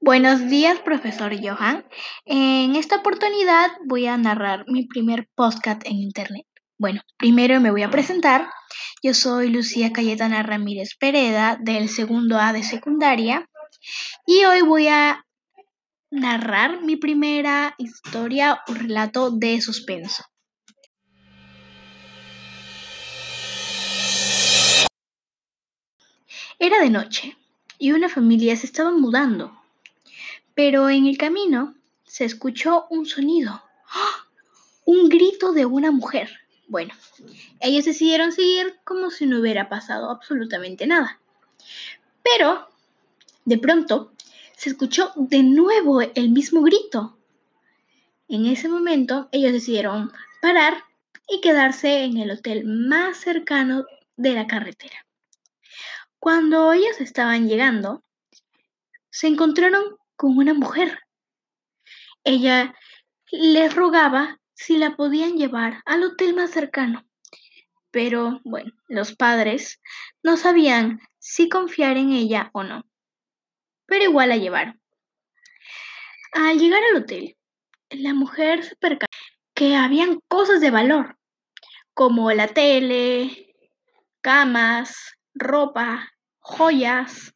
Buenos días, profesor Johan. En esta oportunidad voy a narrar mi primer podcast en Internet. Bueno, primero me voy a presentar. Yo soy Lucía Cayetana Ramírez Pereda del segundo A de secundaria y hoy voy a narrar mi primera historia o relato de suspenso. Era de noche y una familia se estaba mudando, pero en el camino se escuchó un sonido, ¡Ah! un grito de una mujer. Bueno, ellos decidieron seguir como si no hubiera pasado absolutamente nada. Pero, de pronto, se escuchó de nuevo el mismo grito. En ese momento, ellos decidieron parar y quedarse en el hotel más cercano de la carretera. Cuando ellos estaban llegando, se encontraron con una mujer. Ella les rogaba si la podían llevar al hotel más cercano. Pero, bueno, los padres no sabían si confiar en ella o no. Pero igual la llevaron. Al llegar al hotel, la mujer se percató que habían cosas de valor, como la tele, camas, ropa, joyas.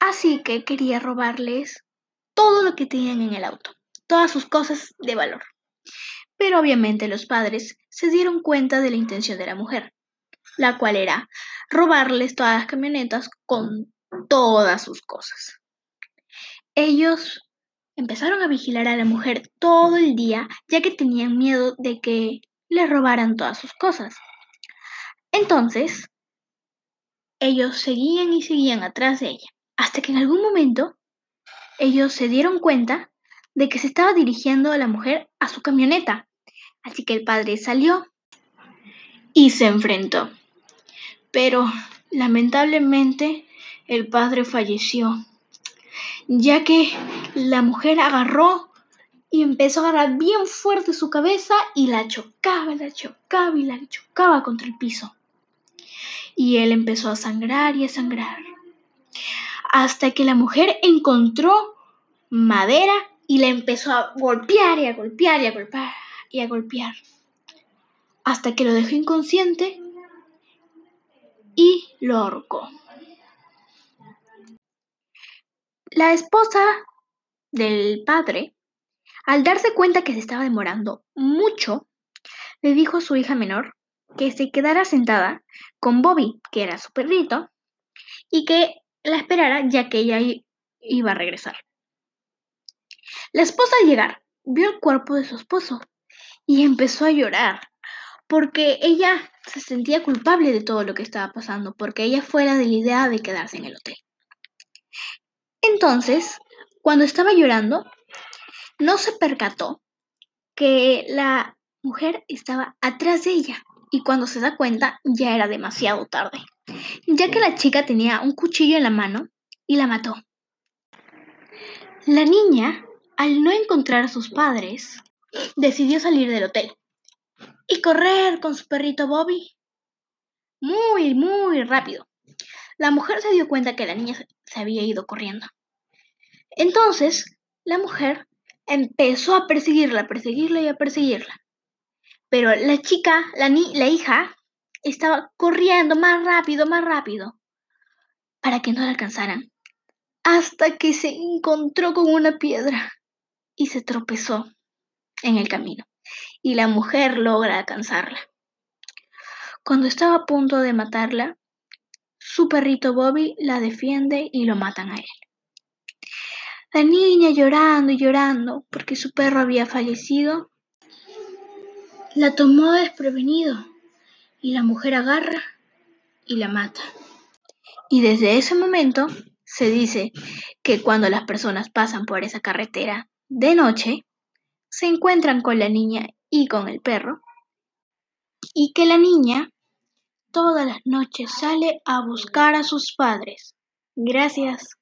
Así que quería robarles todo lo que tenían en el auto, todas sus cosas de valor. Pero obviamente los padres se dieron cuenta de la intención de la mujer, la cual era robarles todas las camionetas con todas sus cosas. Ellos empezaron a vigilar a la mujer todo el día, ya que tenían miedo de que le robaran todas sus cosas. Entonces, ellos seguían y seguían atrás de ella, hasta que en algún momento ellos se dieron cuenta de que se estaba dirigiendo a la mujer a su camioneta. Así que el padre salió y se enfrentó. Pero lamentablemente el padre falleció, ya que la mujer agarró y empezó a agarrar bien fuerte su cabeza y la chocaba, la chocaba y la chocaba contra el piso y él empezó a sangrar y a sangrar. Hasta que la mujer encontró madera y le empezó a golpear y a golpear y a golpear y a golpear. Hasta que lo dejó inconsciente y lo ahorcó. La esposa del padre, al darse cuenta que se estaba demorando mucho, le dijo a su hija menor que se quedara sentada con Bobby, que era su perrito, y que la esperara ya que ella iba a regresar. La esposa al llegar vio el cuerpo de su esposo y empezó a llorar porque ella se sentía culpable de todo lo que estaba pasando, porque ella fuera de la idea de quedarse en el hotel. Entonces, cuando estaba llorando, no se percató que la mujer estaba atrás de ella y cuando se da cuenta ya era demasiado tarde, ya que la chica tenía un cuchillo en la mano y la mató. La niña, al no encontrar a sus padres, decidió salir del hotel y correr con su perrito Bobby. Muy, muy rápido. La mujer se dio cuenta que la niña se había ido corriendo. Entonces, la mujer empezó a perseguirla, a perseguirla y a perseguirla. Pero la chica, la, la hija, estaba corriendo más rápido, más rápido, para que no la alcanzaran, hasta que se encontró con una piedra y se tropezó en el camino, y la mujer logra alcanzarla. Cuando estaba a punto de matarla, su perrito Bobby la defiende y lo matan a él. La niña llorando y llorando porque su perro había fallecido, la tomó desprevenido y la mujer agarra y la mata. Y desde ese momento se dice que cuando las personas pasan por esa carretera de noche, se encuentran con la niña y con el perro, y que la niña todas las noches sale a buscar a sus padres. Gracias.